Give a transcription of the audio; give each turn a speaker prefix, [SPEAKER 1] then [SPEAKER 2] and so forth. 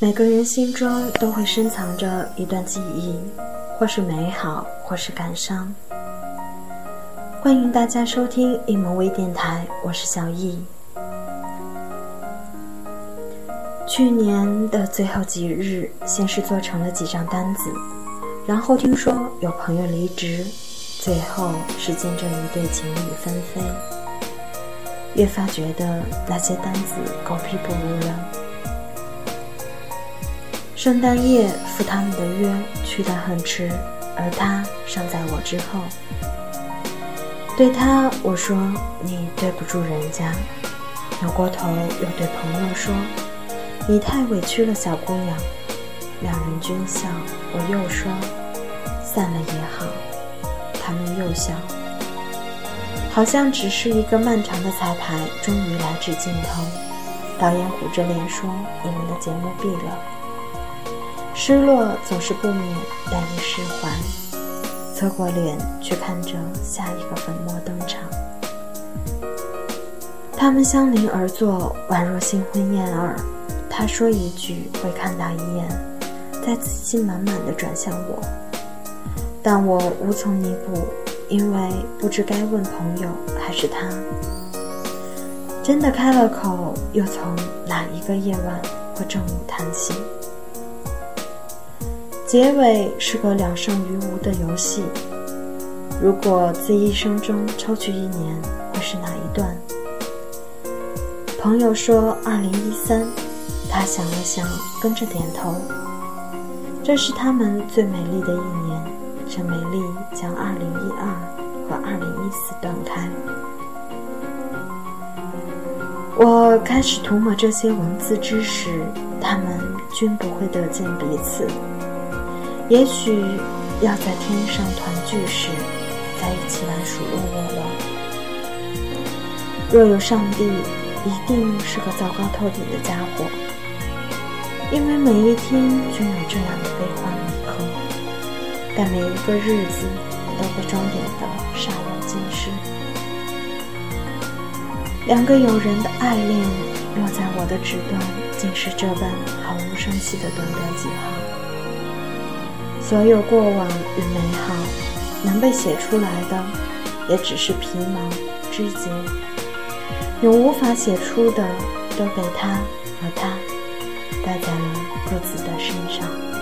[SPEAKER 1] 每个人心中都会深藏着一段记忆，或是美好，或是感伤。欢迎大家收听一萌微电台，我是小易。去年的最后几日，先是做成了几张单子，然后听说有朋友离职，最后是见证一对情侣纷飞。越发觉得那些单子狗屁不如了。圣诞夜赴他们的约去得很迟，而他尚在我之后。对他我说：“你对不住人家。”扭过头又对朋友说：“你太委屈了，小姑娘。”两人均笑。我又说：“散了也好。”他们又笑。好像只是一个漫长的彩排，终于来至尽头。导演苦着脸说：“你们的节目毙了。”失落总是不免，难以释怀。侧过脸去看着下一个粉墨登场。他们相邻而坐，宛若新婚燕尔。他说一句，会看他一眼，再自信满满的转向我。但我无从弥补，因为不知该问朋友还是他。真的开了口，又从哪一个夜晚或正午谈起？结尾是个两胜于无的游戏。如果自一生中抽取一年，会是哪一段？朋友说二零一三，他想了想，跟着点头。这是他们最美丽的一年，这美丽将二零一二和二零一四断开。我开始涂抹这些文字之时，他们均不会得见彼此。也许要在天上团聚时，在一起玩数落我了。若有上帝，一定是个糟糕透顶的家伙，因为每一天均有这样的悲欢离合，但每一个日子都被装点的煞有介事。两个友人的爱恋落在我的纸端，竟是这般毫无声息的短短几行。所有过往与美好，能被写出来的，也只是皮毛枝节；永无法写出的，都被他和他带在了各自的身上。